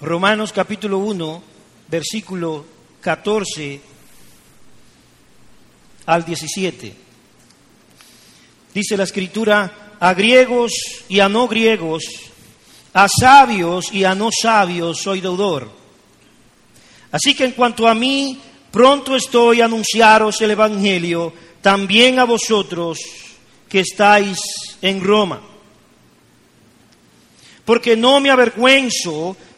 Romanos capítulo 1, versículo 14 al 17. Dice la escritura, a griegos y a no griegos, a sabios y a no sabios soy deudor. Así que en cuanto a mí, pronto estoy a anunciaros el Evangelio, también a vosotros que estáis en Roma. Porque no me avergüenzo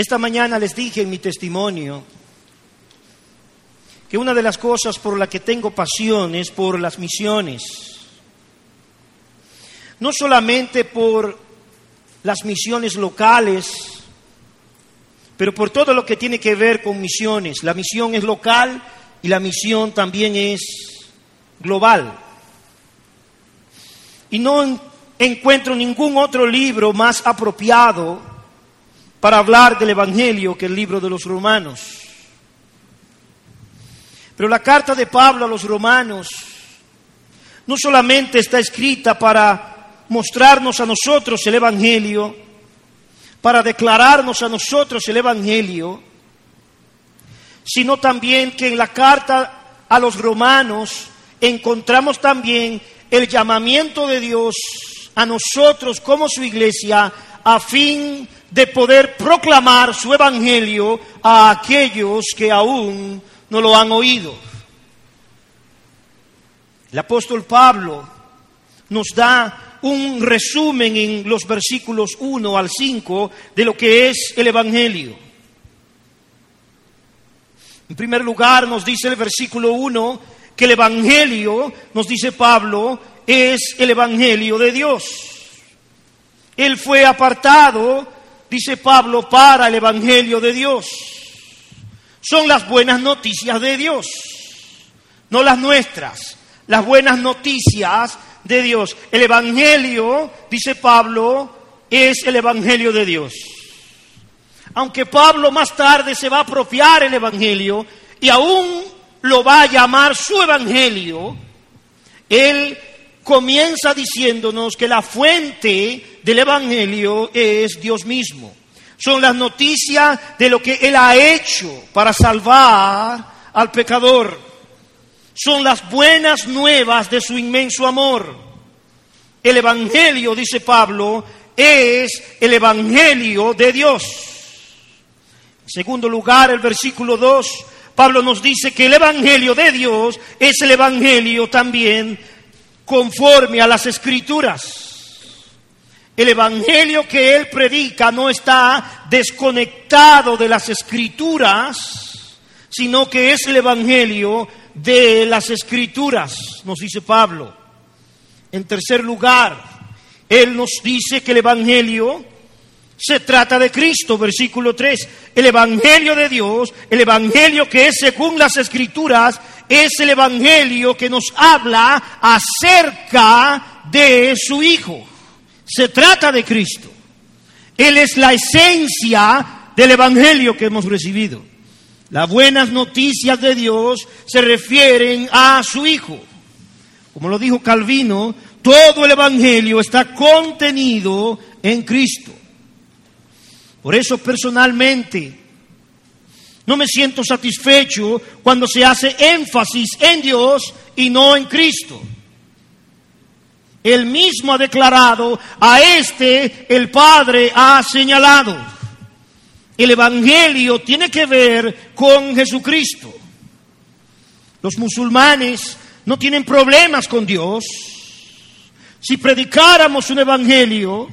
Esta mañana les dije en mi testimonio que una de las cosas por la que tengo pasión es por las misiones. No solamente por las misiones locales, pero por todo lo que tiene que ver con misiones. La misión es local y la misión también es global. Y no encuentro ningún otro libro más apropiado para hablar del Evangelio que el libro de los romanos. Pero la carta de Pablo a los romanos no solamente está escrita para mostrarnos a nosotros el Evangelio, para declararnos a nosotros el Evangelio, sino también que en la carta a los romanos encontramos también el llamamiento de Dios a nosotros como su iglesia a fin de poder proclamar su evangelio a aquellos que aún no lo han oído. El apóstol Pablo nos da un resumen en los versículos 1 al 5 de lo que es el evangelio. En primer lugar nos dice el versículo 1 que el evangelio, nos dice Pablo, es el evangelio de Dios. Él fue apartado, dice Pablo, para el Evangelio de Dios. Son las buenas noticias de Dios, no las nuestras, las buenas noticias de Dios. El Evangelio, dice Pablo, es el Evangelio de Dios. Aunque Pablo más tarde se va a apropiar el Evangelio y aún lo va a llamar su Evangelio, él comienza diciéndonos que la fuente del Evangelio es Dios mismo. Son las noticias de lo que Él ha hecho para salvar al pecador. Son las buenas nuevas de su inmenso amor. El Evangelio, dice Pablo, es el Evangelio de Dios. En segundo lugar, el versículo 2, Pablo nos dice que el Evangelio de Dios es el Evangelio también conforme a las escrituras. El Evangelio que él predica no está desconectado de las escrituras, sino que es el Evangelio de las escrituras, nos dice Pablo. En tercer lugar, él nos dice que el Evangelio se trata de Cristo, versículo 3. El Evangelio de Dios, el Evangelio que es según las Escrituras, es el Evangelio que nos habla acerca de su Hijo. Se trata de Cristo. Él es la esencia del Evangelio que hemos recibido. Las buenas noticias de Dios se refieren a su Hijo. Como lo dijo Calvino, todo el Evangelio está contenido en Cristo. Por eso personalmente no me siento satisfecho cuando se hace énfasis en Dios y no en Cristo. Él mismo ha declarado, a este el Padre ha señalado. El Evangelio tiene que ver con Jesucristo. Los musulmanes no tienen problemas con Dios. Si predicáramos un Evangelio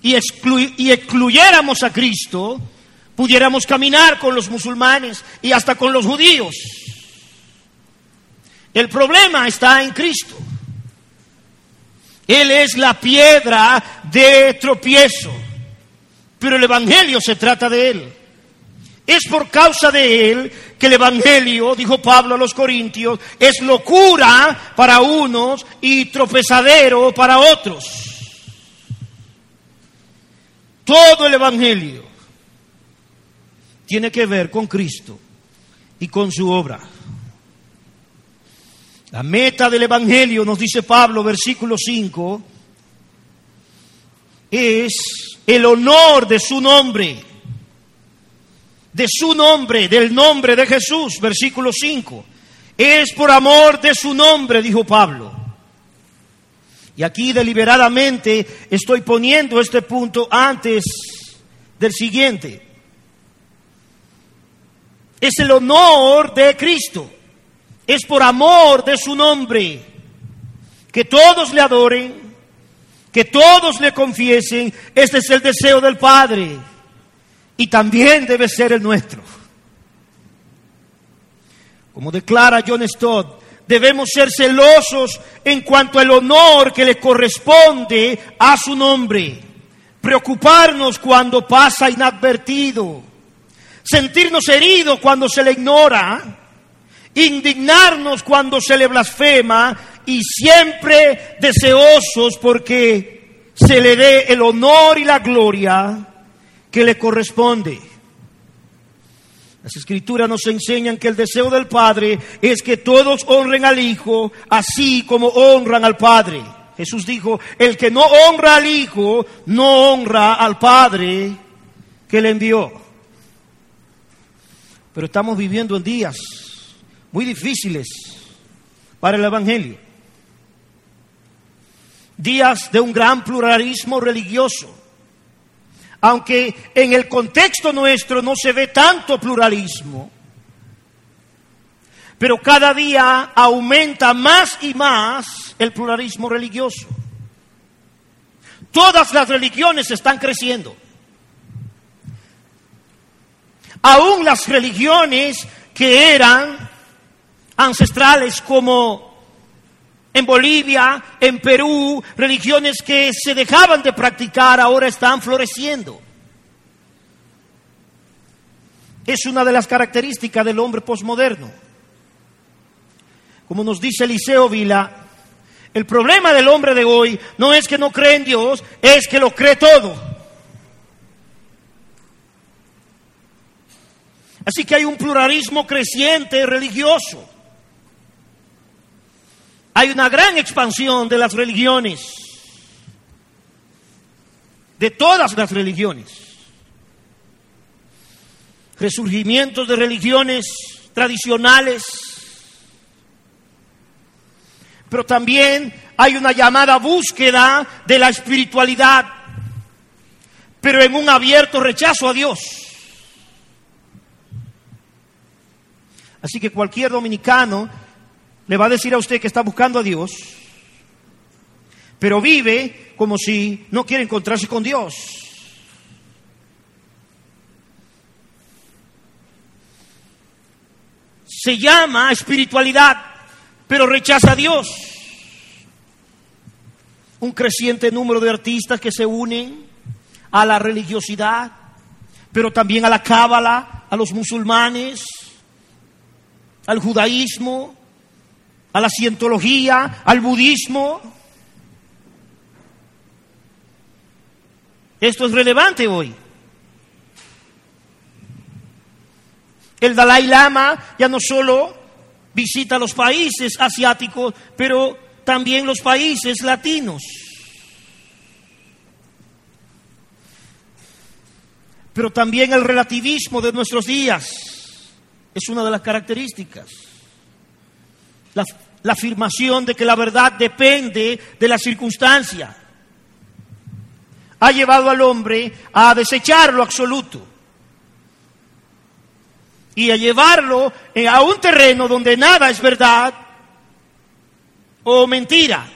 y, excluyéramos a Cristo, pudiéramos caminar con los musulmanes y hasta con los judíos. El problema está en Cristo. Él es la piedra de tropiezo, pero el Evangelio se trata de Él. Es por causa de él que el Evangelio, dijo Pablo a los Corintios, es locura para unos y tropezadero para otros. Todo el Evangelio tiene que ver con Cristo y con su obra. La meta del Evangelio, nos dice Pablo, versículo 5, es el honor de su nombre de su nombre, del nombre de Jesús, versículo 5. Es por amor de su nombre, dijo Pablo. Y aquí deliberadamente estoy poniendo este punto antes del siguiente. Es el honor de Cristo. Es por amor de su nombre. Que todos le adoren, que todos le confiesen. Este es el deseo del Padre y también debe ser el nuestro. Como declara John Stott, debemos ser celosos en cuanto al honor que le corresponde a su nombre, preocuparnos cuando pasa inadvertido, sentirnos heridos cuando se le ignora, indignarnos cuando se le blasfema y siempre deseosos porque se le dé el honor y la gloria que le corresponde. Las escrituras nos enseñan que el deseo del Padre es que todos honren al Hijo así como honran al Padre. Jesús dijo, el que no honra al Hijo, no honra al Padre que le envió. Pero estamos viviendo en días muy difíciles para el Evangelio. Días de un gran pluralismo religioso aunque en el contexto nuestro no se ve tanto pluralismo, pero cada día aumenta más y más el pluralismo religioso. Todas las religiones están creciendo. Aún las religiones que eran ancestrales como en Bolivia, en Perú, religiones que se dejaban de practicar ahora están floreciendo. Es una de las características del hombre posmoderno. Como nos dice Eliseo Vila, el problema del hombre de hoy no es que no cree en Dios, es que lo cree todo. Así que hay un pluralismo creciente religioso. Hay una gran expansión de las religiones, de todas las religiones. Resurgimientos de religiones tradicionales, pero también hay una llamada búsqueda de la espiritualidad, pero en un abierto rechazo a Dios. Así que cualquier dominicano le va a decir a usted que está buscando a Dios, pero vive como si no quiere encontrarse con Dios. Se llama espiritualidad, pero rechaza a Dios. Un creciente número de artistas que se unen a la religiosidad, pero también a la cábala, a los musulmanes, al judaísmo, a la cientología, al budismo. Esto es relevante hoy. El Dalai Lama ya no solo visita los países asiáticos, pero también los países latinos. Pero también el relativismo de nuestros días es una de las características. La, la afirmación de que la verdad depende de la circunstancia. Ha llevado al hombre a desechar lo absoluto y a llevarlo a un terreno donde nada es verdad o mentira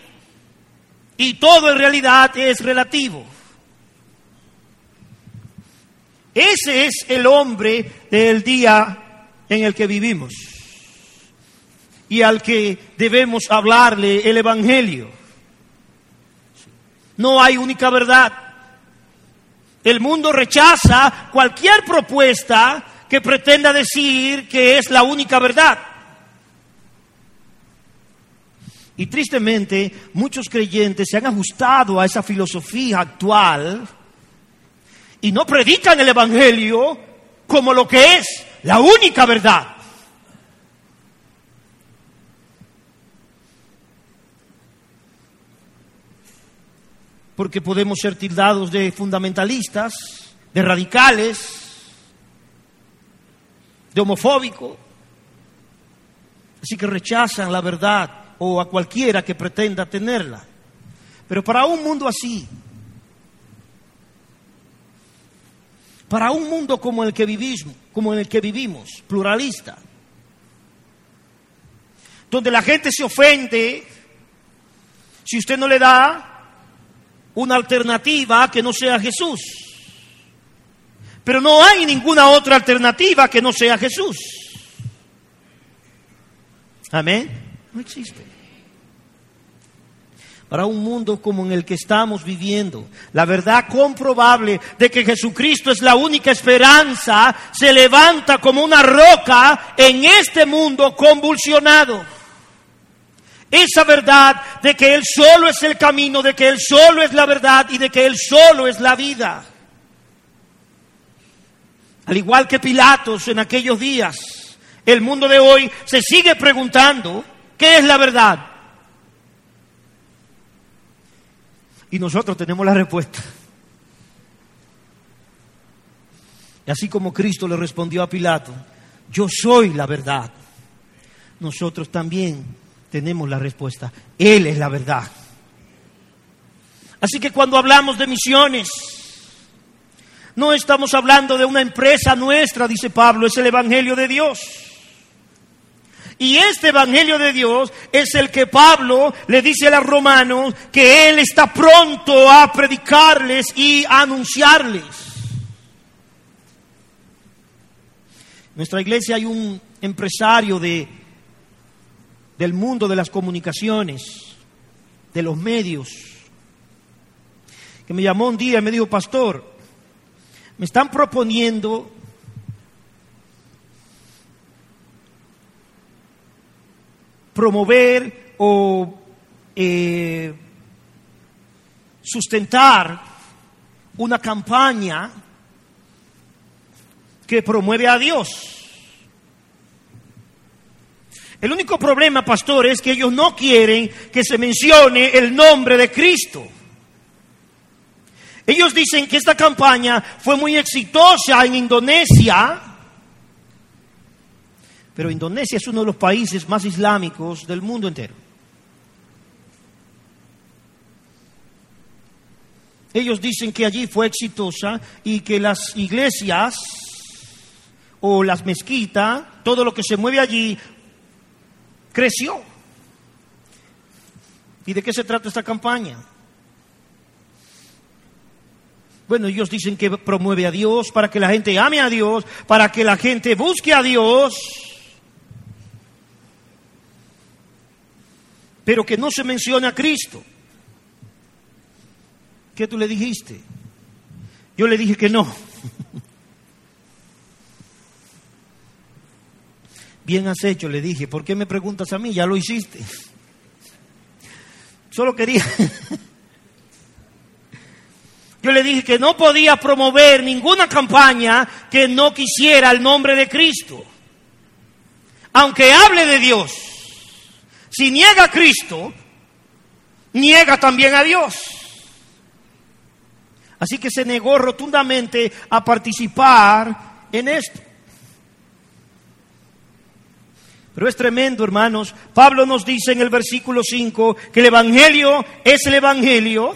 y todo en realidad es relativo. Ese es el hombre del día en el que vivimos y al que debemos hablarle el Evangelio. No hay única verdad. El mundo rechaza cualquier propuesta que pretenda decir que es la única verdad. Y tristemente, muchos creyentes se han ajustado a esa filosofía actual y no predican el Evangelio como lo que es la única verdad. Porque podemos ser tildados de fundamentalistas, de radicales, de homofóbicos. Así que rechazan la verdad o a cualquiera que pretenda tenerla. Pero para un mundo así, para un mundo como el que vivimos, como en el que vivimos, pluralista, donde la gente se ofende si usted no le da una alternativa que no sea Jesús. Pero no hay ninguna otra alternativa que no sea Jesús. Amén. No existe para un mundo como en el que estamos viviendo. La verdad comprobable de que Jesucristo es la única esperanza se levanta como una roca en este mundo convulsionado. Esa verdad de que Él solo es el camino, de que Él solo es la verdad y de que Él solo es la vida. Al igual que Pilatos en aquellos días, el mundo de hoy se sigue preguntando, ¿qué es la verdad? Y nosotros tenemos la respuesta. Y así como Cristo le respondió a Pilato, yo soy la verdad, nosotros también tenemos la respuesta. Él es la verdad. Así que cuando hablamos de misiones, no estamos hablando de una empresa nuestra, dice Pablo, es el Evangelio de Dios. Y este Evangelio de Dios es el que Pablo le dice a los romanos que Él está pronto a predicarles y a anunciarles. En nuestra iglesia hay un empresario de, del mundo de las comunicaciones, de los medios, que me llamó un día y me dijo, pastor, me están proponiendo promover o eh, sustentar una campaña que promueve a Dios. El único problema, pastor, es que ellos no quieren que se mencione el nombre de Cristo. Ellos dicen que esta campaña fue muy exitosa en Indonesia, pero Indonesia es uno de los países más islámicos del mundo entero. Ellos dicen que allí fue exitosa y que las iglesias o las mezquitas, todo lo que se mueve allí, creció. ¿Y de qué se trata esta campaña? Bueno, ellos dicen que promueve a Dios para que la gente ame a Dios, para que la gente busque a Dios. pero que no se menciona a Cristo. ¿Qué tú le dijiste? Yo le dije que no. Bien has hecho, le dije. ¿Por qué me preguntas a mí? Ya lo hiciste. Solo quería. Yo le dije que no podía promover ninguna campaña que no quisiera el nombre de Cristo. Aunque hable de Dios. Si niega a Cristo, niega también a Dios. Así que se negó rotundamente a participar en esto. Pero es tremendo, hermanos. Pablo nos dice en el versículo 5 que el Evangelio es el Evangelio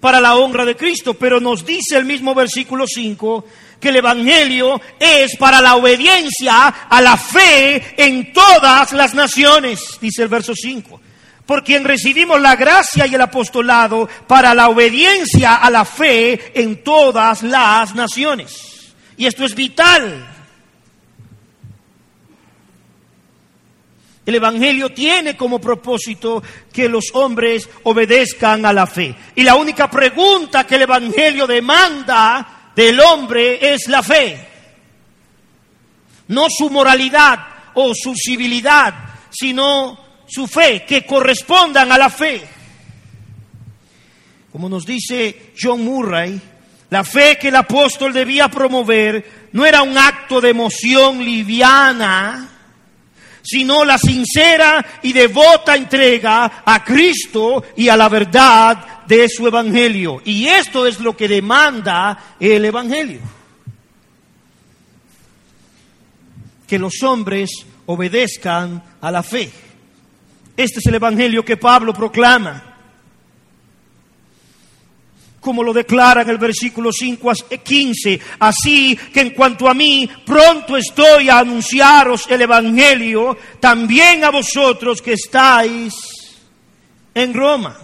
para la honra de Cristo, pero nos dice el mismo versículo 5 que el Evangelio es para la obediencia a la fe en todas las naciones, dice el verso 5. Por quien recibimos la gracia y el apostolado para la obediencia a la fe en todas las naciones. Y esto es vital. El Evangelio tiene como propósito que los hombres obedezcan a la fe. Y la única pregunta que el Evangelio demanda del hombre es la fe. no su moralidad o su civilidad, sino su fe, que correspondan a la fe. Como nos dice John Murray, la fe que el apóstol debía promover no era un acto de emoción liviana, sino la sincera y devota entrega a Cristo y a la verdad de su evangelio. Y esto es lo que demanda el evangelio. Que los hombres obedezcan a la fe. Este es el evangelio que Pablo proclama como lo declara en el versículo 5 a 15. Así que en cuanto a mí, pronto estoy a anunciaros el Evangelio, también a vosotros que estáis en Roma.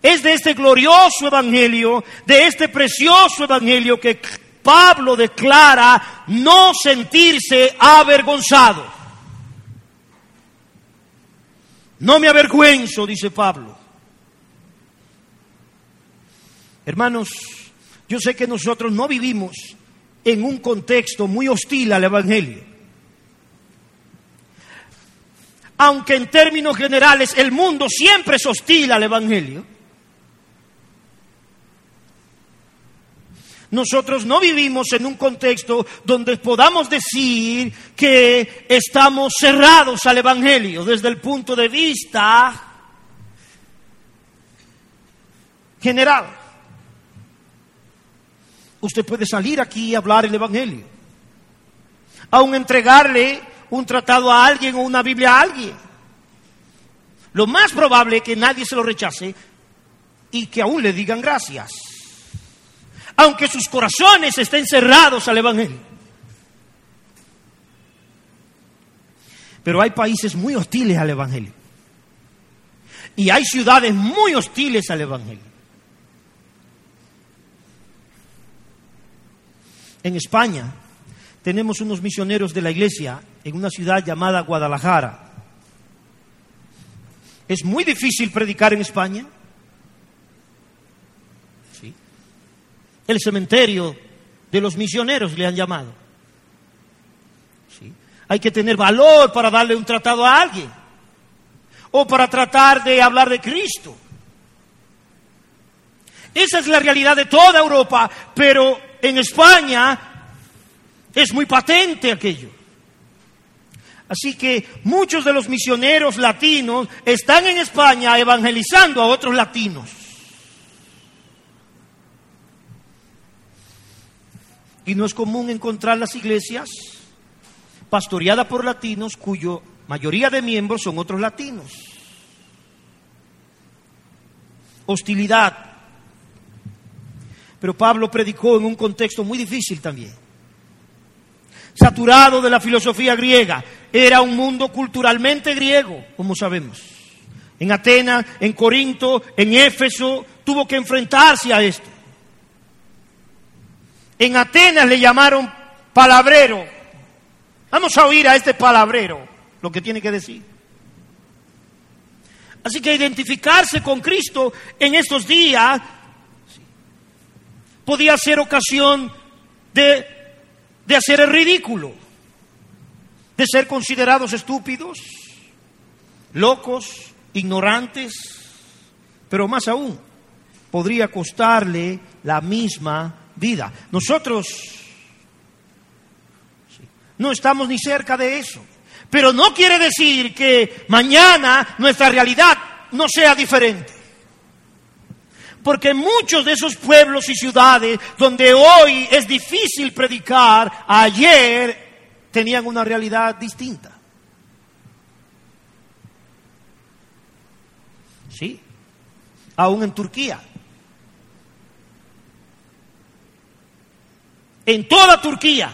Es de este glorioso Evangelio, de este precioso Evangelio que Pablo declara no sentirse avergonzado. No me avergüenzo, dice Pablo Hermanos, yo sé que nosotros no vivimos en un contexto muy hostil al Evangelio. Aunque en términos generales el mundo siempre es hostil al Evangelio, nosotros no vivimos en un contexto donde podamos decir que estamos cerrados al Evangelio desde el punto de vista general. Usted puede salir aquí y hablar el Evangelio. Aún entregarle un tratado a alguien o una Biblia a alguien. Lo más probable es que nadie se lo rechace y que aún le digan gracias. Aunque sus corazones estén cerrados al Evangelio. Pero hay países muy hostiles al Evangelio. Y hay ciudades muy hostiles al Evangelio. En España tenemos unos misioneros de la iglesia en una ciudad llamada Guadalajara. Es muy difícil predicar en España. ¿Sí? El cementerio de los misioneros le han llamado. ¿Sí? Hay que tener valor para darle un tratado a alguien o para tratar de hablar de Cristo. Esa es la realidad de toda Europa, pero en España es muy patente aquello. Así que muchos de los misioneros latinos están en España evangelizando a otros latinos. Y no es común encontrar las iglesias pastoreadas por latinos cuyo mayoría de miembros son otros latinos. Hostilidad pero Pablo predicó en un contexto muy difícil también. Saturado de la filosofía griega. Era un mundo culturalmente griego, como sabemos. En Atenas, en Corinto, en Éfeso, tuvo que enfrentarse a esto. En Atenas le llamaron palabrero. Vamos a oír a este palabrero lo que tiene que decir. Así que identificarse con Cristo en estos días podía ser ocasión de, de hacer el ridículo, de ser considerados estúpidos, locos, ignorantes, pero más aún, podría costarle la misma vida. Nosotros no estamos ni cerca de eso, pero no quiere decir que mañana nuestra realidad no sea diferente. Porque muchos de esos pueblos y ciudades donde hoy es difícil predicar, ayer tenían una realidad distinta. Sí, aún en Turquía. En toda Turquía,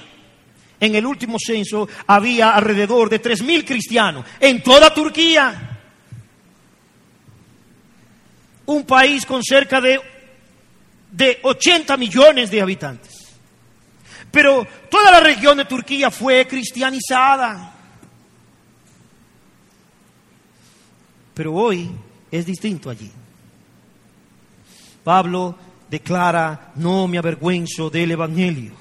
en el último censo, había alrededor de 3.000 cristianos. En toda Turquía un país con cerca de, de 80 millones de habitantes. Pero toda la región de Turquía fue cristianizada. Pero hoy es distinto allí. Pablo declara, no me avergüenzo del Evangelio.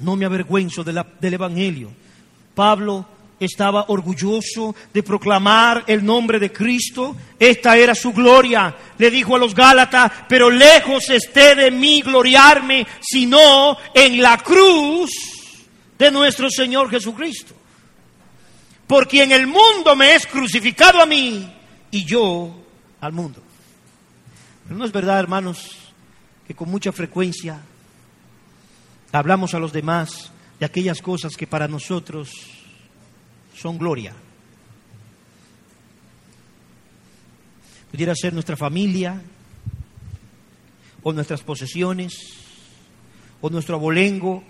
No me avergüenzo del Evangelio. Pablo estaba orgulloso de proclamar el nombre de Cristo. Esta era su gloria. Le dijo a los Gálatas, pero lejos esté de mí gloriarme, sino en la cruz de nuestro Señor Jesucristo. Por quien el mundo me es crucificado a mí y yo al mundo. Pero no es verdad, hermanos, que con mucha frecuencia hablamos a los demás de aquellas cosas que para nosotros son gloria. Pudiera ser nuestra familia, o nuestras posesiones, o nuestro abolengo,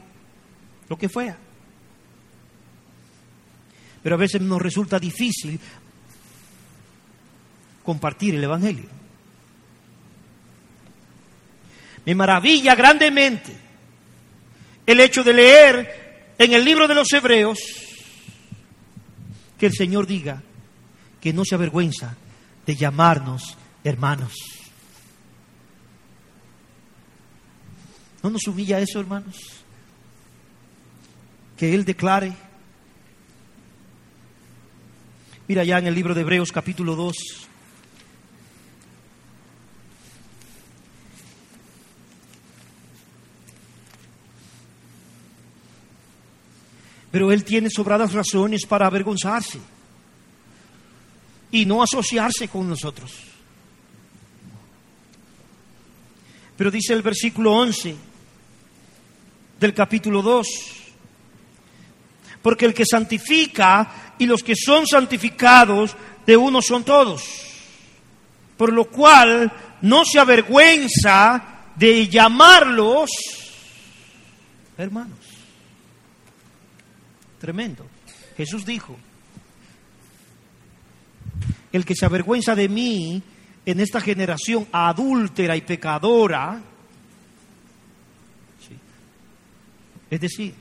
lo que fuera. Pero a veces nos resulta difícil compartir el Evangelio. Me maravilla grandemente el hecho de leer en el libro de los Hebreos que el Señor diga que no se avergüenza de llamarnos hermanos. ¿No nos humilla eso, hermanos? Que Él declare. Mira ya en el libro de Hebreos capítulo 2. Pero Él tiene sobradas razones para avergonzarse y no asociarse con nosotros. Pero dice el versículo 11 del capítulo 2, porque el que santifica y los que son santificados de uno son todos, por lo cual no se avergüenza de llamarlos hermanos. Tremendo. Jesús dijo, el que se avergüenza de mí en esta generación adúltera y pecadora, es decir,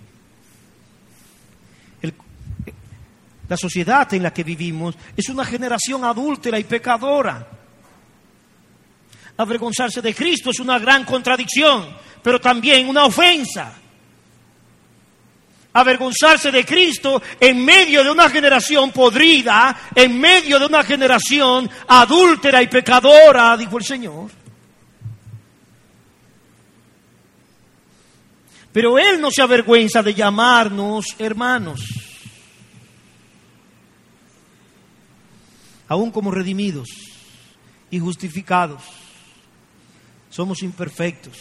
la sociedad en la que vivimos es una generación adúltera y pecadora. Avergonzarse de Cristo es una gran contradicción, pero también una ofensa avergonzarse de Cristo en medio de una generación podrida, en medio de una generación adúltera y pecadora, dijo el Señor. Pero Él no se avergüenza de llamarnos hermanos, aún como redimidos y justificados. Somos imperfectos.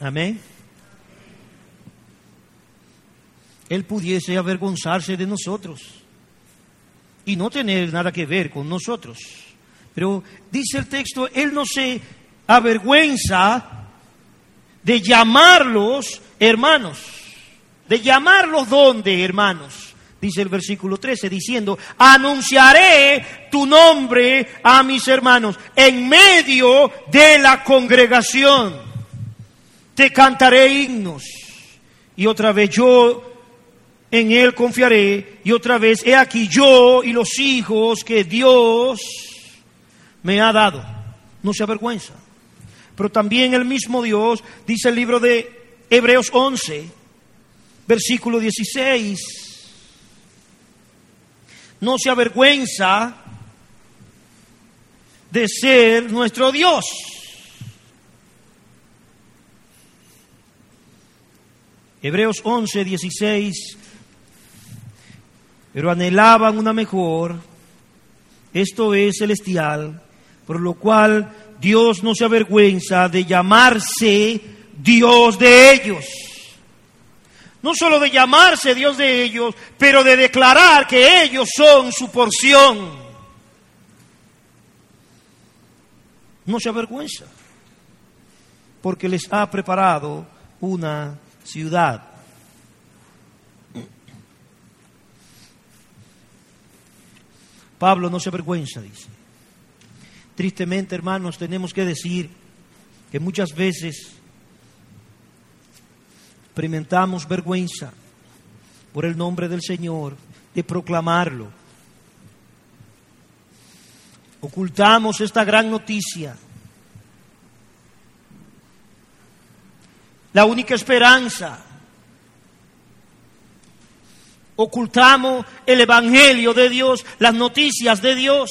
Amén. Él pudiese avergonzarse de nosotros y no tener nada que ver con nosotros. Pero dice el texto, Él no se avergüenza de llamarlos hermanos. ¿De llamarlos dónde, hermanos? Dice el versículo 13, diciendo, anunciaré tu nombre a mis hermanos en medio de la congregación. Te cantaré himnos. Y otra vez yo en Él confiaré. Y otra vez, he aquí yo y los hijos que Dios me ha dado. No se avergüenza. Pero también el mismo Dios, dice el libro de Hebreos 11, versículo 16, no se avergüenza de ser nuestro Dios. Hebreos 11, 16, pero anhelaban una mejor, esto es celestial, por lo cual Dios no se avergüenza de llamarse Dios de ellos. No solo de llamarse Dios de ellos, pero de declarar que ellos son su porción. No se avergüenza, porque les ha preparado una ciudad. Pablo no se avergüenza, dice. Tristemente, hermanos, tenemos que decir que muchas veces experimentamos vergüenza por el nombre del Señor, de proclamarlo. Ocultamos esta gran noticia. la única esperanza. Ocultamos el Evangelio de Dios, las noticias de Dios.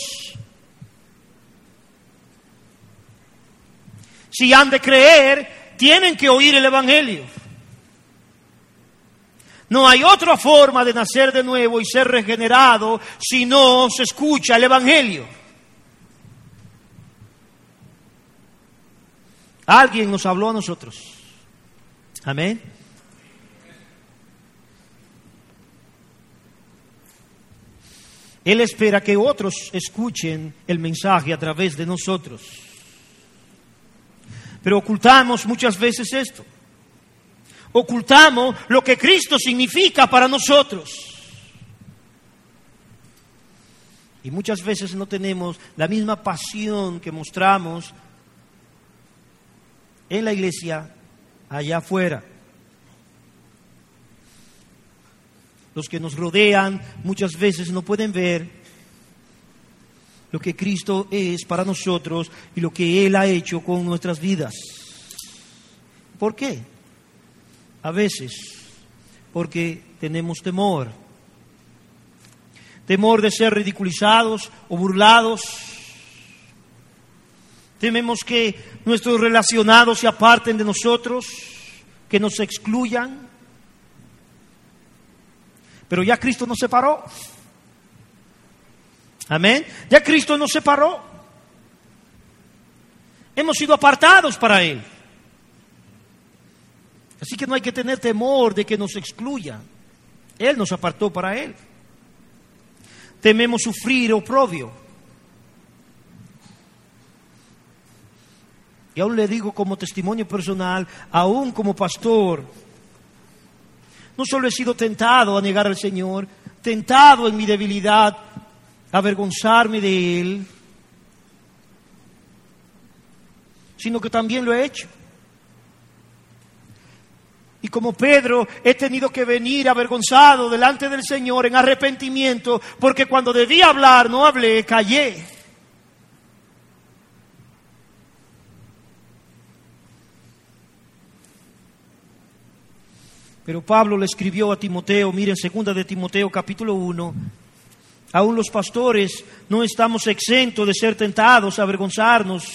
Si han de creer, tienen que oír el Evangelio. No hay otra forma de nacer de nuevo y ser regenerado si no se escucha el Evangelio. Alguien nos habló a nosotros. Amén. Él espera que otros escuchen el mensaje a través de nosotros. Pero ocultamos muchas veces esto. Ocultamos lo que Cristo significa para nosotros. Y muchas veces no tenemos la misma pasión que mostramos en la iglesia allá afuera. Los que nos rodean muchas veces no pueden ver lo que Cristo es para nosotros y lo que Él ha hecho con nuestras vidas. ¿Por qué? A veces porque tenemos temor. Temor de ser ridiculizados o burlados. Tememos que nuestros relacionados se aparten de nosotros, que nos excluyan. Pero ya Cristo nos separó. Amén. Ya Cristo nos separó. Hemos sido apartados para Él. Así que no hay que tener temor de que nos excluya. Él nos apartó para Él. Tememos sufrir oprobio. Y aún le digo como testimonio personal, aún como pastor, no solo he sido tentado a negar al Señor, tentado en mi debilidad, a avergonzarme de Él, sino que también lo he hecho. Y como Pedro he tenido que venir avergonzado delante del Señor en arrepentimiento, porque cuando debía hablar no hablé, callé. Pero Pablo le escribió a Timoteo, miren, segunda de Timoteo capítulo 1, aún los pastores no estamos exentos de ser tentados a avergonzarnos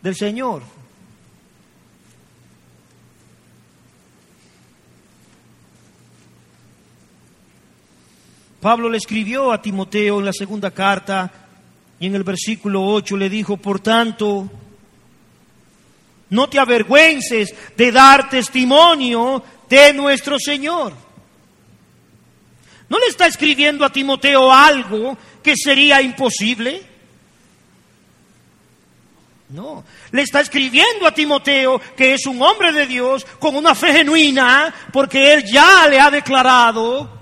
del Señor. Pablo le escribió a Timoteo en la segunda carta y en el versículo 8 le dijo, por tanto, no te avergüences de dar testimonio de nuestro Señor. ¿No le está escribiendo a Timoteo algo que sería imposible? No, le está escribiendo a Timoteo que es un hombre de Dios con una fe genuina porque él ya le ha declarado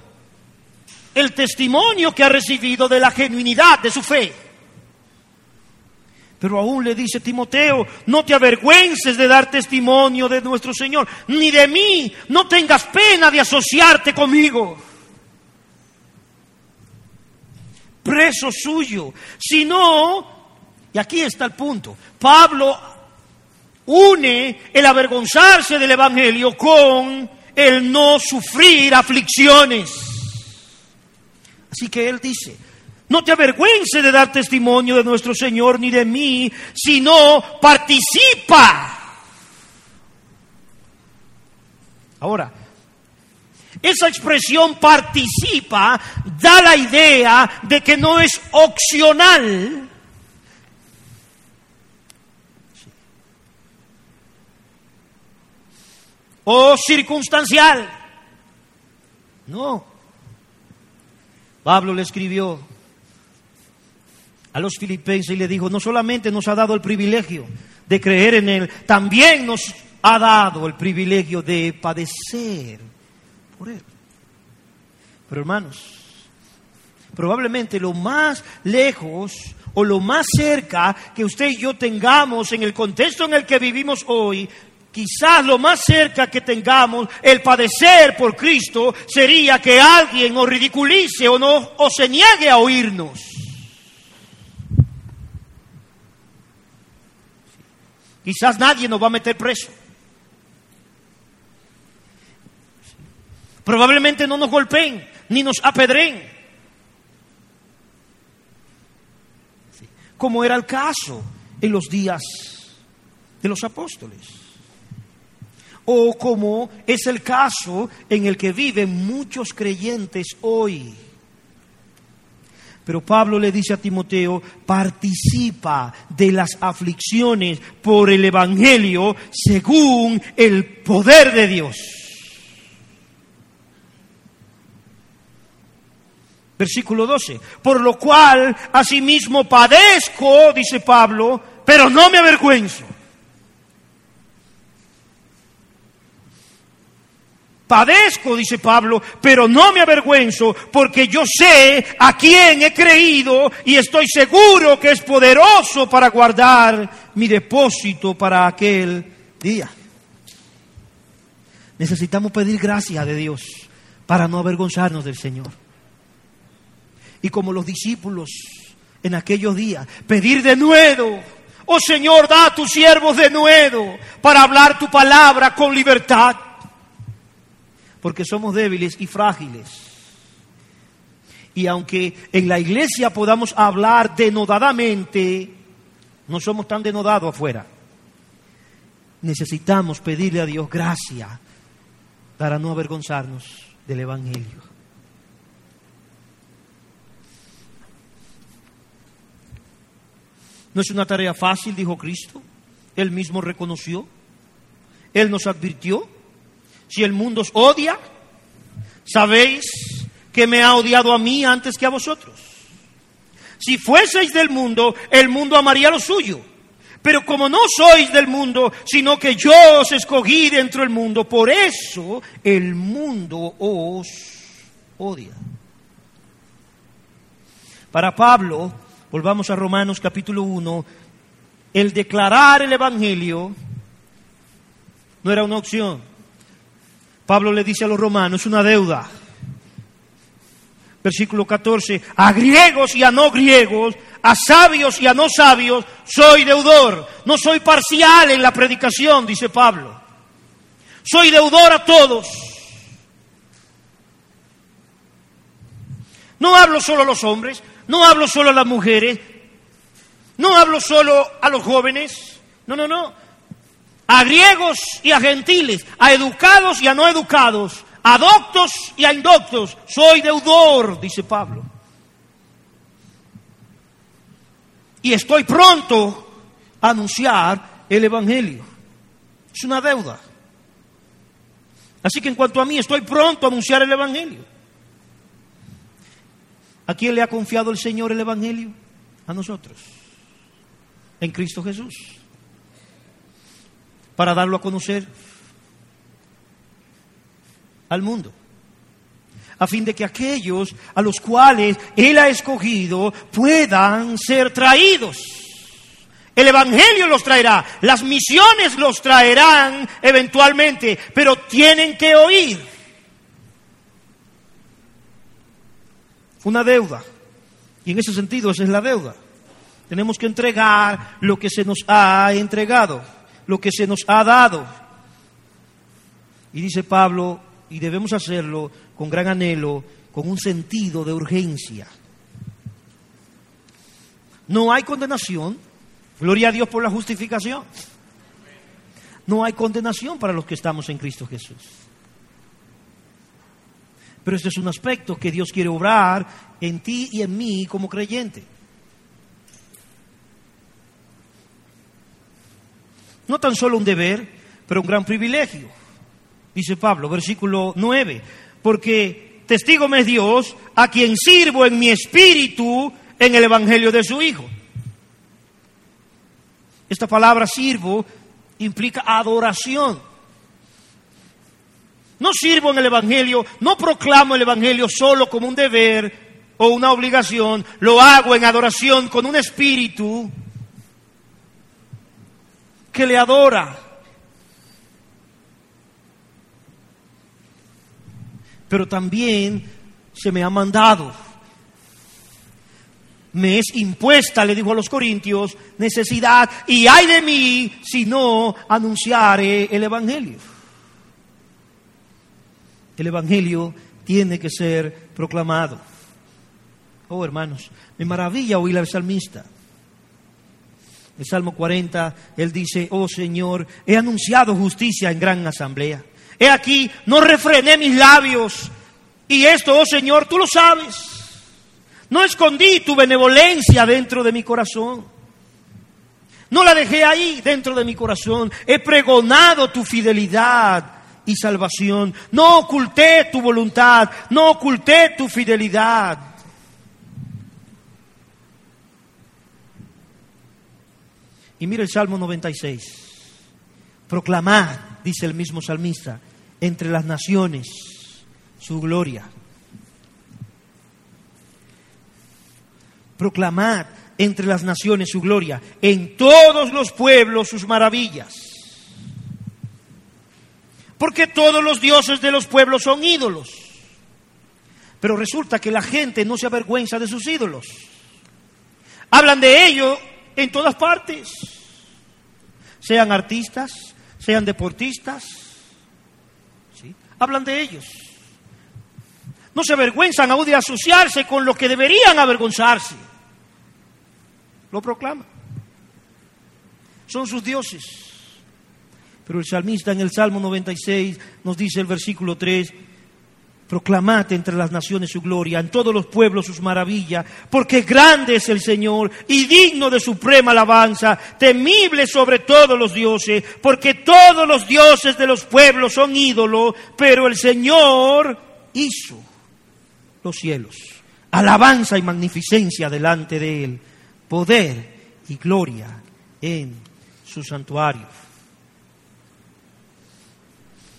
el testimonio que ha recibido de la genuinidad de su fe. Pero aún le dice Timoteo, no te avergüences de dar testimonio de nuestro Señor, ni de mí, no tengas pena de asociarte conmigo. Preso suyo, sino, y aquí está el punto, Pablo une el avergonzarse del Evangelio con el no sufrir aflicciones. Así que él dice, no te avergüences de dar testimonio de nuestro Señor ni de mí, sino participa. Ahora, esa expresión participa da la idea de que no es opcional. O circunstancial. No. Pablo le escribió, a los filipenses y le dijo, no solamente nos ha dado el privilegio de creer en Él, también nos ha dado el privilegio de padecer por Él. Pero hermanos, probablemente lo más lejos o lo más cerca que usted y yo tengamos en el contexto en el que vivimos hoy, quizás lo más cerca que tengamos el padecer por Cristo sería que alguien nos ridiculice o, no, o se niegue a oírnos. Quizás nadie nos va a meter preso. Probablemente no nos golpeen ni nos apedreen. Como era el caso en los días de los apóstoles. O como es el caso en el que viven muchos creyentes hoy. Pero Pablo le dice a Timoteo, participa de las aflicciones por el Evangelio según el poder de Dios. Versículo 12. Por lo cual, asimismo padezco, dice Pablo, pero no me avergüenzo. Padezco, dice Pablo, pero no me avergüenzo porque yo sé a quién he creído y estoy seguro que es poderoso para guardar mi depósito para aquel día. Necesitamos pedir gracia de Dios para no avergonzarnos del Señor. Y como los discípulos en aquellos días, pedir de nuevo, oh Señor, da a tus siervos de nuevo para hablar tu palabra con libertad porque somos débiles y frágiles. Y aunque en la iglesia podamos hablar denodadamente, no somos tan denodados afuera. Necesitamos pedirle a Dios gracia para no avergonzarnos del Evangelio. No es una tarea fácil, dijo Cristo. Él mismo reconoció. Él nos advirtió si el mundo os odia, sabéis que me ha odiado a mí antes que a vosotros. Si fueseis del mundo, el mundo amaría lo suyo. Pero como no sois del mundo, sino que yo os escogí dentro del mundo, por eso el mundo os odia. Para Pablo, volvamos a Romanos capítulo 1, el declarar el Evangelio no era una opción, Pablo le dice a los romanos, es una deuda. Versículo 14, a griegos y a no griegos, a sabios y a no sabios, soy deudor. No soy parcial en la predicación, dice Pablo. Soy deudor a todos. No hablo solo a los hombres, no hablo solo a las mujeres, no hablo solo a los jóvenes. No, no, no a griegos y a gentiles, a educados y a no educados, a doctos y a indoctos. Soy deudor, dice Pablo. Y estoy pronto a anunciar el Evangelio. Es una deuda. Así que en cuanto a mí, estoy pronto a anunciar el Evangelio. ¿A quién le ha confiado el Señor el Evangelio? A nosotros. En Cristo Jesús para darlo a conocer al mundo, a fin de que aquellos a los cuales Él ha escogido puedan ser traídos. El Evangelio los traerá, las misiones los traerán eventualmente, pero tienen que oír. Una deuda. Y en ese sentido esa es la deuda. Tenemos que entregar lo que se nos ha entregado lo que se nos ha dado. Y dice Pablo, y debemos hacerlo con gran anhelo, con un sentido de urgencia. No hay condenación, gloria a Dios por la justificación. No hay condenación para los que estamos en Cristo Jesús. Pero este es un aspecto que Dios quiere obrar en ti y en mí como creyente. No tan solo un deber, pero un gran privilegio. Dice Pablo, versículo 9, porque testigo me es Dios, a quien sirvo en mi espíritu en el Evangelio de su Hijo. Esta palabra sirvo implica adoración. No sirvo en el Evangelio, no proclamo el Evangelio solo como un deber o una obligación, lo hago en adoración con un espíritu que le adora. Pero también se me ha mandado. Me es impuesta, le dijo a los corintios, necesidad, y hay de mí si no anunciare el Evangelio. El Evangelio tiene que ser proclamado. Oh, hermanos, me maravilla oír al salmista. El Salmo 40, él dice, oh Señor, he anunciado justicia en gran asamblea. He aquí, no refrené mis labios. Y esto, oh Señor, tú lo sabes. No escondí tu benevolencia dentro de mi corazón. No la dejé ahí dentro de mi corazón. He pregonado tu fidelidad y salvación. No oculté tu voluntad. No oculté tu fidelidad. Y mira el Salmo 96. Proclamad, dice el mismo salmista, entre las naciones su gloria. Proclamad entre las naciones su gloria, en todos los pueblos sus maravillas. Porque todos los dioses de los pueblos son ídolos. Pero resulta que la gente no se avergüenza de sus ídolos. Hablan de ello en todas partes. Sean artistas, sean deportistas. ¿sí? Hablan de ellos. No se avergüenzan aún de asociarse con los que deberían avergonzarse. Lo proclaman. Son sus dioses. Pero el salmista en el Salmo 96 nos dice el versículo 3, Proclamad entre las naciones su gloria, en todos los pueblos sus maravillas, porque grande es el Señor y digno de suprema alabanza, temible sobre todos los dioses, porque todos los dioses de los pueblos son ídolos, pero el Señor hizo los cielos. Alabanza y magnificencia delante de Él, poder y gloria en su santuario.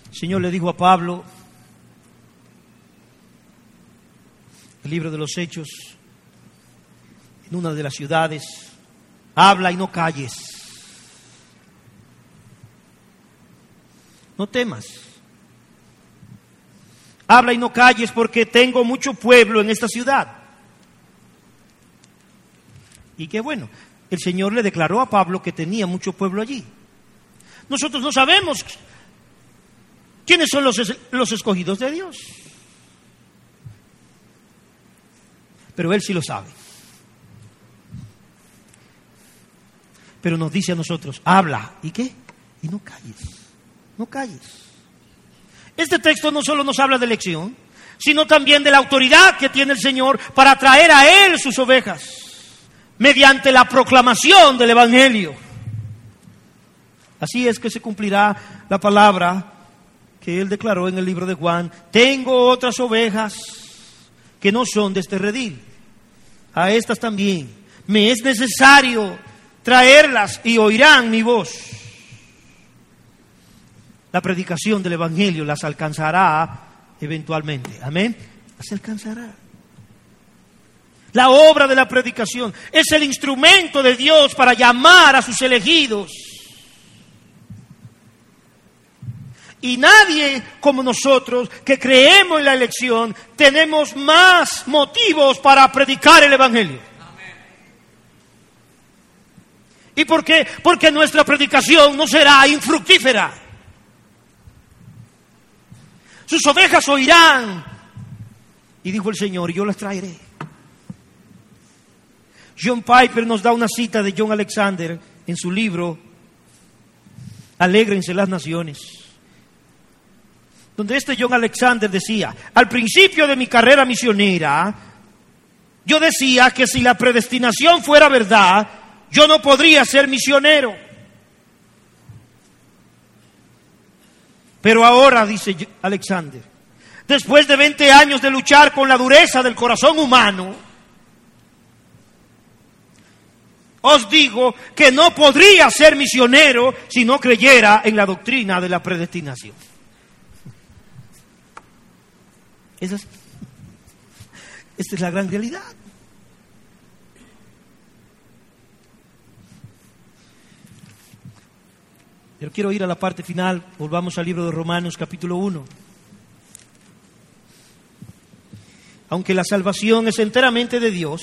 El Señor le dijo a Pablo, el libro de los Hechos, en una de las ciudades, habla y no calles. No temas. Habla y no calles porque tengo mucho pueblo en esta ciudad. Y qué bueno, el Señor le declaró a Pablo que tenía mucho pueblo allí. Nosotros no sabemos quiénes son los, los escogidos de Dios. Pero Él sí lo sabe. Pero nos dice a nosotros, habla, ¿y qué? Y no calles, no calles. Este texto no solo nos habla de elección, sino también de la autoridad que tiene el Señor para traer a Él sus ovejas, mediante la proclamación del Evangelio. Así es que se cumplirá la palabra que Él declaró en el libro de Juan, tengo otras ovejas que no son de este redil. A estas también me es necesario traerlas y oirán mi voz. La predicación del Evangelio las alcanzará eventualmente. Amén. Las alcanzará. La obra de la predicación es el instrumento de Dios para llamar a sus elegidos Y nadie como nosotros que creemos en la elección tenemos más motivos para predicar el Evangelio. ¿Y por qué? Porque nuestra predicación no será infructífera. Sus ovejas oirán. Y dijo el Señor, yo las traeré. John Piper nos da una cita de John Alexander en su libro Alégrense las naciones donde este John Alexander decía, al principio de mi carrera misionera, yo decía que si la predestinación fuera verdad, yo no podría ser misionero. Pero ahora, dice Alexander, después de 20 años de luchar con la dureza del corazón humano, os digo que no podría ser misionero si no creyera en la doctrina de la predestinación. Esta es la gran realidad. Pero quiero ir a la parte final, volvamos al libro de Romanos capítulo 1. Aunque la salvación es enteramente de Dios,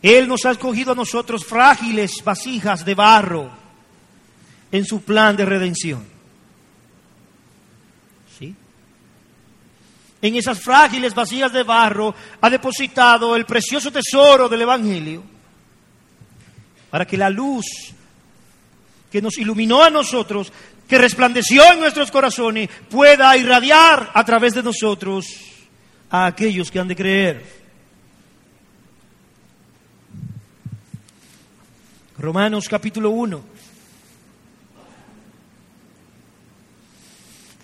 Él nos ha escogido a nosotros frágiles vasijas de barro en su plan de redención. En esas frágiles vasijas de barro, ha depositado el precioso tesoro del Evangelio para que la luz que nos iluminó a nosotros, que resplandeció en nuestros corazones, pueda irradiar a través de nosotros a aquellos que han de creer. Romanos capítulo 1.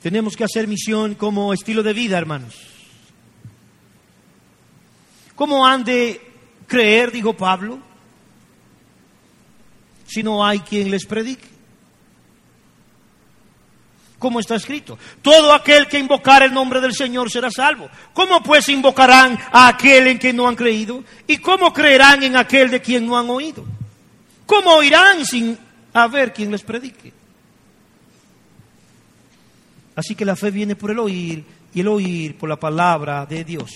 Tenemos que hacer misión como estilo de vida, hermanos. ¿Cómo han de creer, dijo Pablo, si no hay quien les predique? ¿Cómo está escrito? Todo aquel que invocar el nombre del Señor será salvo. ¿Cómo pues invocarán a aquel en quien no han creído? ¿Y cómo creerán en aquel de quien no han oído? ¿Cómo oirán sin haber quien les predique? Así que la fe viene por el oír y el oír por la palabra de Dios.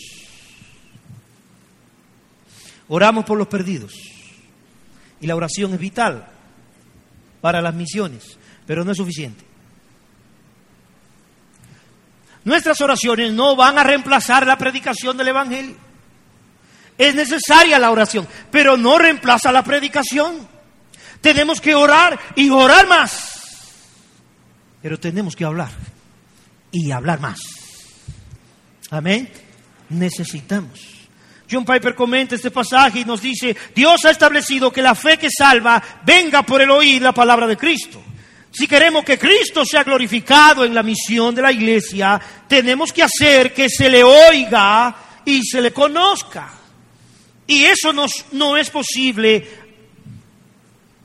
Oramos por los perdidos. Y la oración es vital para las misiones, pero no es suficiente. Nuestras oraciones no van a reemplazar la predicación del Evangelio. Es necesaria la oración, pero no reemplaza la predicación. Tenemos que orar y orar más. Pero tenemos que hablar y hablar más. Amén. Necesitamos. John Piper comenta este pasaje y nos dice, Dios ha establecido que la fe que salva venga por el oír la palabra de Cristo. Si queremos que Cristo sea glorificado en la misión de la iglesia, tenemos que hacer que se le oiga y se le conozca. Y eso no es posible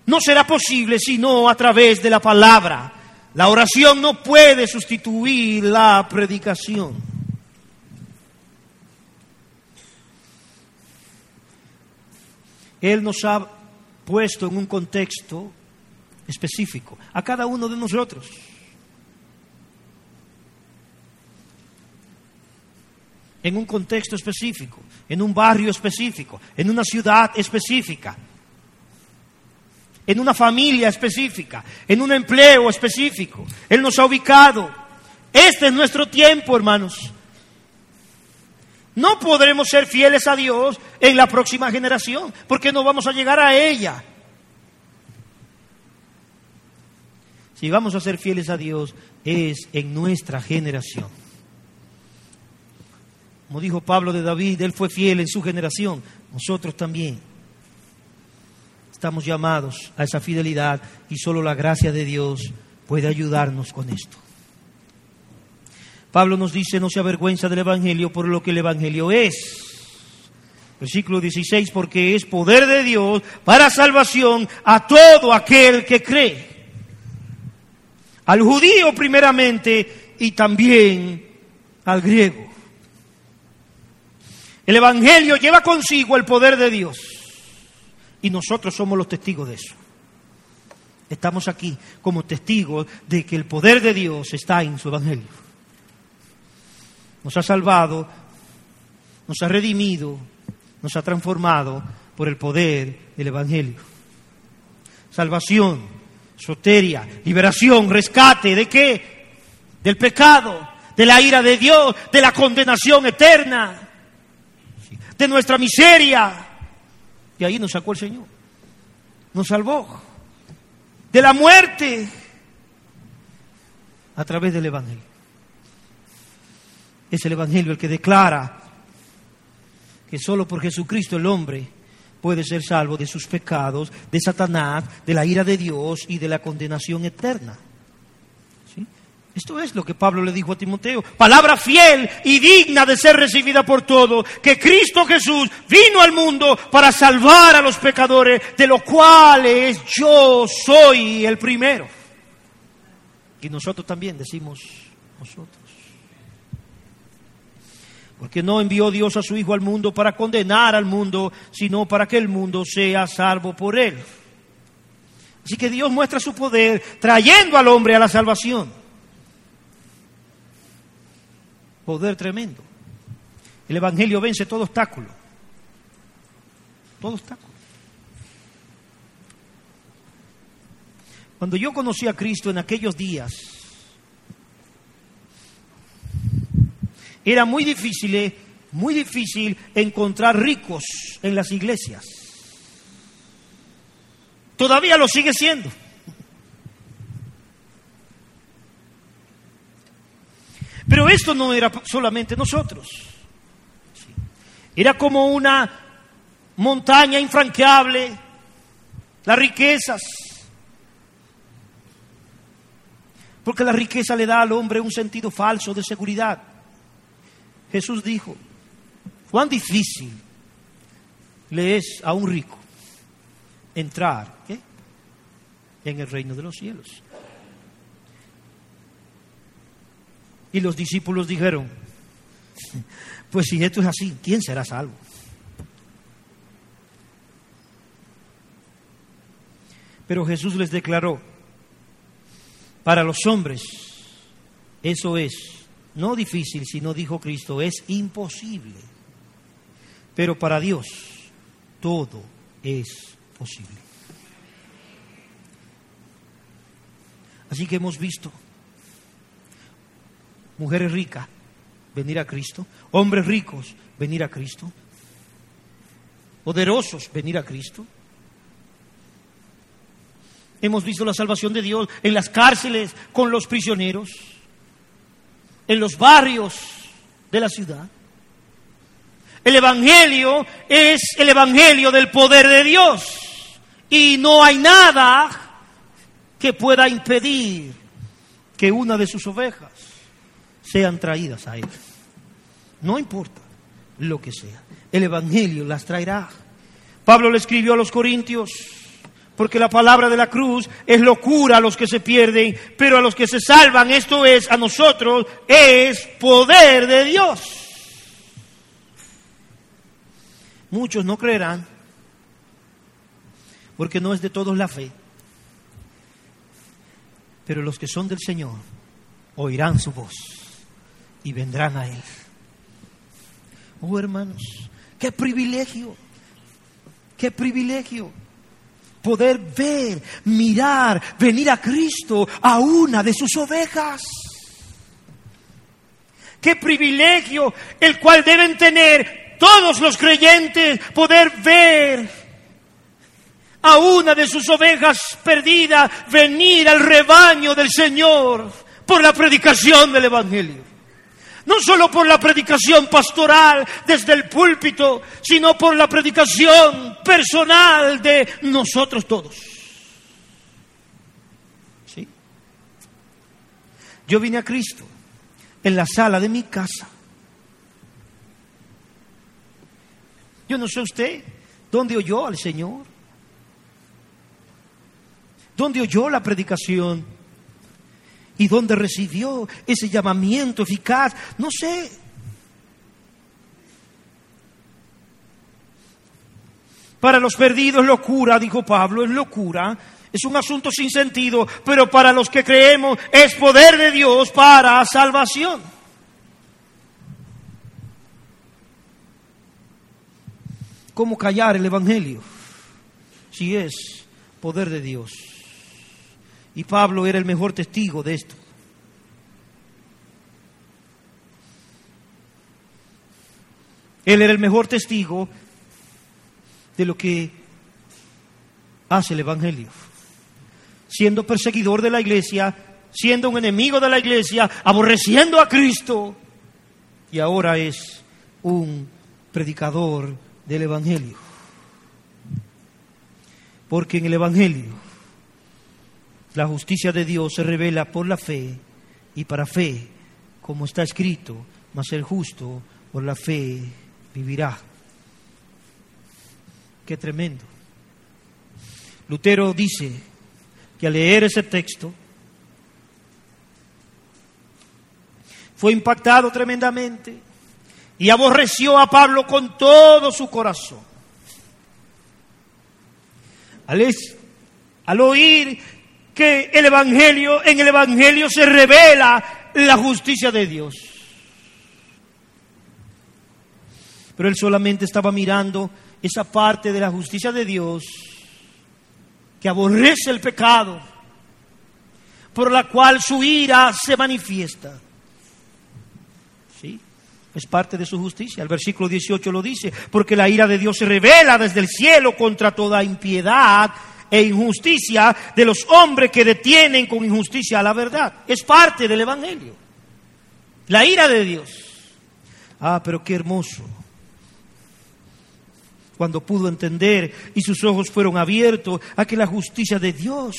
no será posible sino a través de la palabra. La oración no puede sustituir la predicación. Él nos ha puesto en un contexto específico, a cada uno de nosotros. En un contexto específico, en un barrio específico, en una ciudad específica en una familia específica, en un empleo específico. Él nos ha ubicado. Este es nuestro tiempo, hermanos. No podremos ser fieles a Dios en la próxima generación, porque no vamos a llegar a ella. Si vamos a ser fieles a Dios, es en nuestra generación. Como dijo Pablo de David, él fue fiel en su generación, nosotros también. Estamos llamados a esa fidelidad y solo la gracia de Dios puede ayudarnos con esto. Pablo nos dice, no se avergüenza del Evangelio por lo que el Evangelio es. Versículo 16, porque es poder de Dios para salvación a todo aquel que cree. Al judío primeramente y también al griego. El Evangelio lleva consigo el poder de Dios. Y nosotros somos los testigos de eso. Estamos aquí como testigos de que el poder de Dios está en su Evangelio. Nos ha salvado, nos ha redimido, nos ha transformado por el poder del Evangelio. Salvación, soteria, liberación, rescate, ¿de qué? Del pecado, de la ira de Dios, de la condenación eterna, de nuestra miseria, y ahí nos sacó el Señor. Nos salvó de la muerte a través del Evangelio. Es el Evangelio el que declara que solo por Jesucristo el hombre puede ser salvo de sus pecados, de Satanás, de la ira de Dios y de la condenación eterna. Esto es lo que Pablo le dijo a Timoteo. Palabra fiel y digna de ser recibida por todo. Que Cristo Jesús vino al mundo para salvar a los pecadores, de los cuales yo soy el primero. Y nosotros también decimos nosotros. Porque no envió Dios a su Hijo al mundo para condenar al mundo, sino para que el mundo sea salvo por él. Así que Dios muestra su poder trayendo al hombre a la salvación. Poder tremendo. El Evangelio vence todo obstáculo. Todo obstáculo. Cuando yo conocí a Cristo en aquellos días, Era muy difícil, eh, muy difícil encontrar ricos en las iglesias. Todavía lo sigue siendo. Pero esto no era solamente nosotros. Era como una montaña infranqueable, las riquezas. Porque la riqueza le da al hombre un sentido falso de seguridad. Jesús dijo, cuán difícil le es a un rico entrar en el reino de los cielos. Y los discípulos dijeron, pues si esto es así, ¿quién será salvo? Pero Jesús les declaró, para los hombres eso es no difícil, sino dijo Cristo, es imposible. Pero para Dios todo es posible. Así que hemos visto mujeres ricas venir a Cristo, hombres ricos venir a Cristo, poderosos venir a Cristo. Hemos visto la salvación de Dios en las cárceles con los prisioneros, en los barrios de la ciudad. El Evangelio es el Evangelio del poder de Dios y no hay nada que pueda impedir que una de sus ovejas sean traídas a Él. No importa lo que sea, el Evangelio las traerá. Pablo le escribió a los Corintios, porque la palabra de la cruz es locura a los que se pierden, pero a los que se salvan, esto es, a nosotros, es poder de Dios. Muchos no creerán, porque no es de todos la fe, pero los que son del Señor oirán su voz y vendrán a Él. Oh hermanos, qué privilegio, qué privilegio poder ver, mirar, venir a Cristo a una de sus ovejas. Qué privilegio el cual deben tener todos los creyentes, poder ver a una de sus ovejas perdidas venir al rebaño del Señor por la predicación del Evangelio no solo por la predicación pastoral desde el púlpito, sino por la predicación personal de nosotros todos. ¿Sí? Yo vine a Cristo en la sala de mi casa. Yo no sé usted dónde oyó al Señor. ¿Dónde oyó la predicación? ¿Y dónde recibió ese llamamiento eficaz? No sé. Para los perdidos locura, dijo Pablo, es locura. Es un asunto sin sentido, pero para los que creemos es poder de Dios para salvación. ¿Cómo callar el Evangelio? Si es poder de Dios. Y Pablo era el mejor testigo de esto. Él era el mejor testigo de lo que hace el Evangelio. Siendo perseguidor de la iglesia, siendo un enemigo de la iglesia, aborreciendo a Cristo, y ahora es un predicador del Evangelio. Porque en el Evangelio la justicia de Dios se revela por la fe y para fe, como está escrito, mas el justo por la fe vivirá. Qué tremendo. Lutero dice que al leer ese texto fue impactado tremendamente y aborreció a Pablo con todo su corazón. Al, al oír que el Evangelio, en el Evangelio se revela la justicia de Dios. Pero él solamente estaba mirando esa parte de la justicia de Dios que aborrece el pecado, por la cual su ira se manifiesta. ¿Sí? Es parte de su justicia. El versículo 18 lo dice, porque la ira de Dios se revela desde el cielo contra toda impiedad e injusticia de los hombres que detienen con injusticia la verdad. Es parte del Evangelio. La ira de Dios. Ah, pero qué hermoso. Cuando pudo entender y sus ojos fueron abiertos a que la justicia de Dios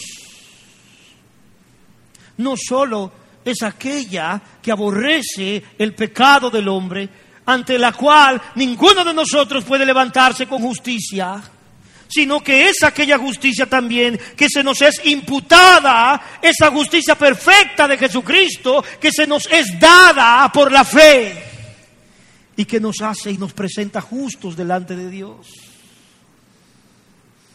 no solo es aquella que aborrece el pecado del hombre, ante la cual ninguno de nosotros puede levantarse con justicia, sino que es aquella justicia también que se nos es imputada, esa justicia perfecta de Jesucristo que se nos es dada por la fe y que nos hace y nos presenta justos delante de Dios.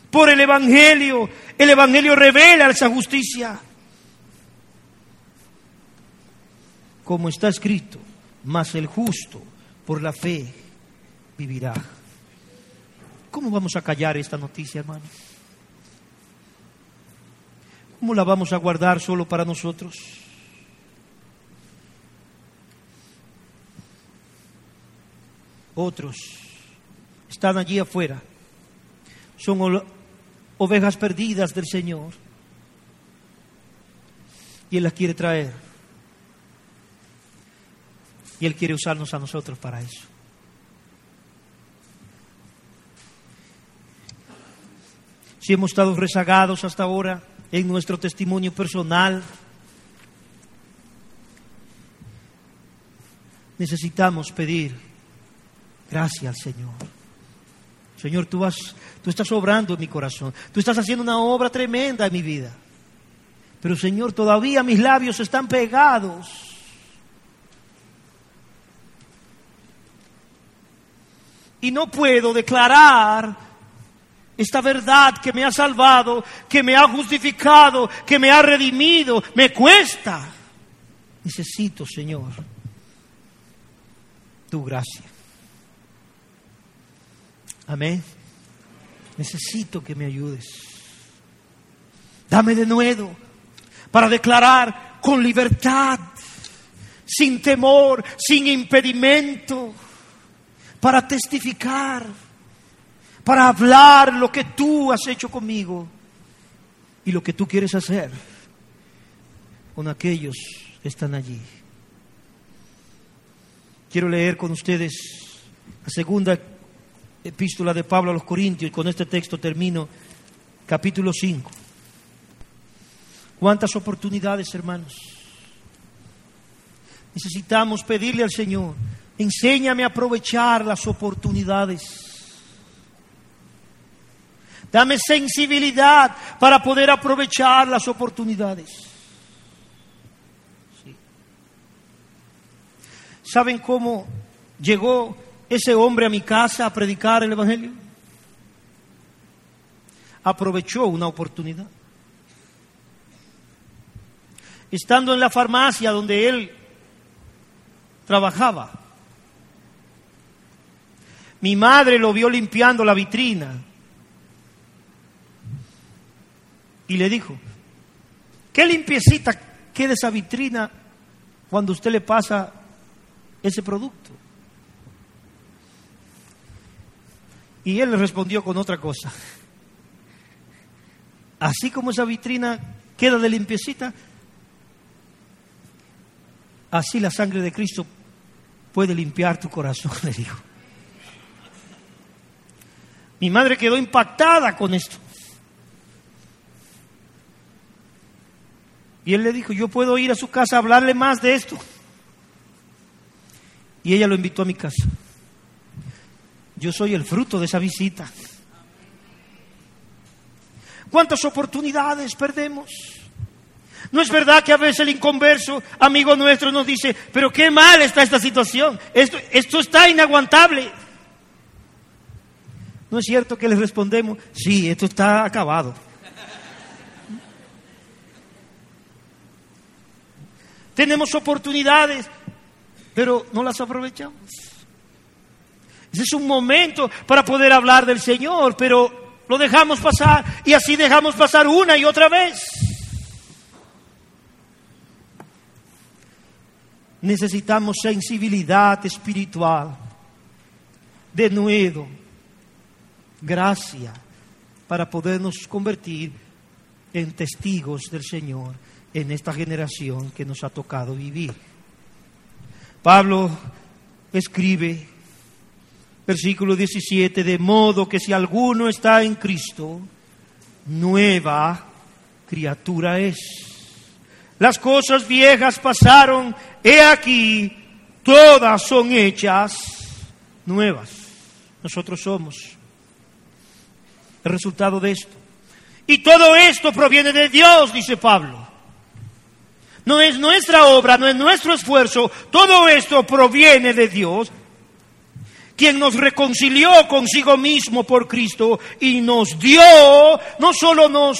Por el Evangelio, el Evangelio revela esa justicia. como está escrito, mas el justo por la fe vivirá. ¿Cómo vamos a callar esta noticia, hermano? ¿Cómo la vamos a guardar solo para nosotros? Otros están allí afuera, son ovejas perdidas del Señor y Él las quiere traer y Él quiere usarnos a nosotros para eso. Si hemos estado rezagados hasta ahora en nuestro testimonio personal, necesitamos pedir gracias al Señor. Señor, tú, tú estás obrando en mi corazón, tú estás haciendo una obra tremenda en mi vida. Pero Señor, todavía mis labios están pegados y no puedo declarar esta verdad que me ha salvado, que me ha justificado, que me ha redimido, me cuesta. Necesito, Señor, tu gracia. Amén. Necesito que me ayudes. Dame de nuevo para declarar con libertad, sin temor, sin impedimento para testificar, para hablar lo que tú has hecho conmigo y lo que tú quieres hacer con aquellos que están allí. Quiero leer con ustedes la segunda epístola de Pablo a los Corintios y con este texto termino, capítulo 5. ¿Cuántas oportunidades, hermanos? Necesitamos pedirle al Señor Enséñame a aprovechar las oportunidades. Dame sensibilidad para poder aprovechar las oportunidades. ¿Saben cómo llegó ese hombre a mi casa a predicar el Evangelio? Aprovechó una oportunidad. Estando en la farmacia donde él trabajaba, mi madre lo vio limpiando la vitrina y le dijo, ¿qué limpiecita queda esa vitrina cuando usted le pasa ese producto? Y él le respondió con otra cosa. Así como esa vitrina queda de limpiecita, así la sangre de Cristo puede limpiar tu corazón, le dijo. Mi madre quedó impactada con esto. Y él le dijo, yo puedo ir a su casa a hablarle más de esto. Y ella lo invitó a mi casa. Yo soy el fruto de esa visita. ¿Cuántas oportunidades perdemos? No es verdad que a veces el inconverso, amigo nuestro, nos dice, pero qué mal está esta situación, esto, esto está inaguantable. ¿No es cierto que les respondemos, sí, esto está acabado? Tenemos oportunidades, pero no las aprovechamos. Ese es un momento para poder hablar del Señor, pero lo dejamos pasar y así dejamos pasar una y otra vez. necesitamos sensibilidad espiritual, de nuevo, gracia, para podernos convertir en testigos del Señor en esta generación que nos ha tocado vivir. Pablo escribe, versículo 17, de modo que si alguno está en Cristo, nueva criatura es. Las cosas viejas pasaron, he aquí, todas son hechas nuevas. Nosotros somos el resultado de esto. Y todo esto proviene de Dios, dice Pablo. No es nuestra obra, no es nuestro esfuerzo, todo esto proviene de Dios, quien nos reconcilió consigo mismo por Cristo y nos dio, no solo nos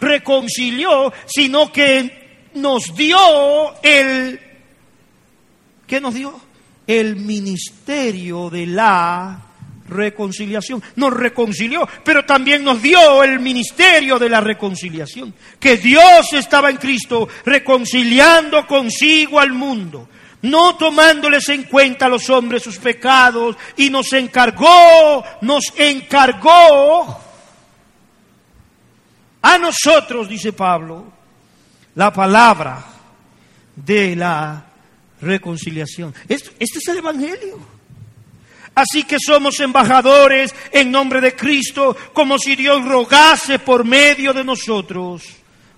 reconcilió, sino que nos dio el, ¿qué nos dio? El ministerio de la reconciliación. Nos reconcilió, pero también nos dio el ministerio de la reconciliación. Que Dios estaba en Cristo reconciliando consigo al mundo, no tomándoles en cuenta a los hombres sus pecados, y nos encargó, nos encargó a nosotros, dice Pablo, la palabra de la reconciliación. Este, este es el Evangelio. Así que somos embajadores en nombre de Cristo, como si Dios rogase por medio de nosotros.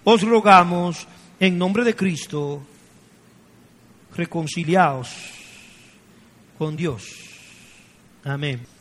Os rogamos en nombre de Cristo, reconciliaos con Dios. Amén.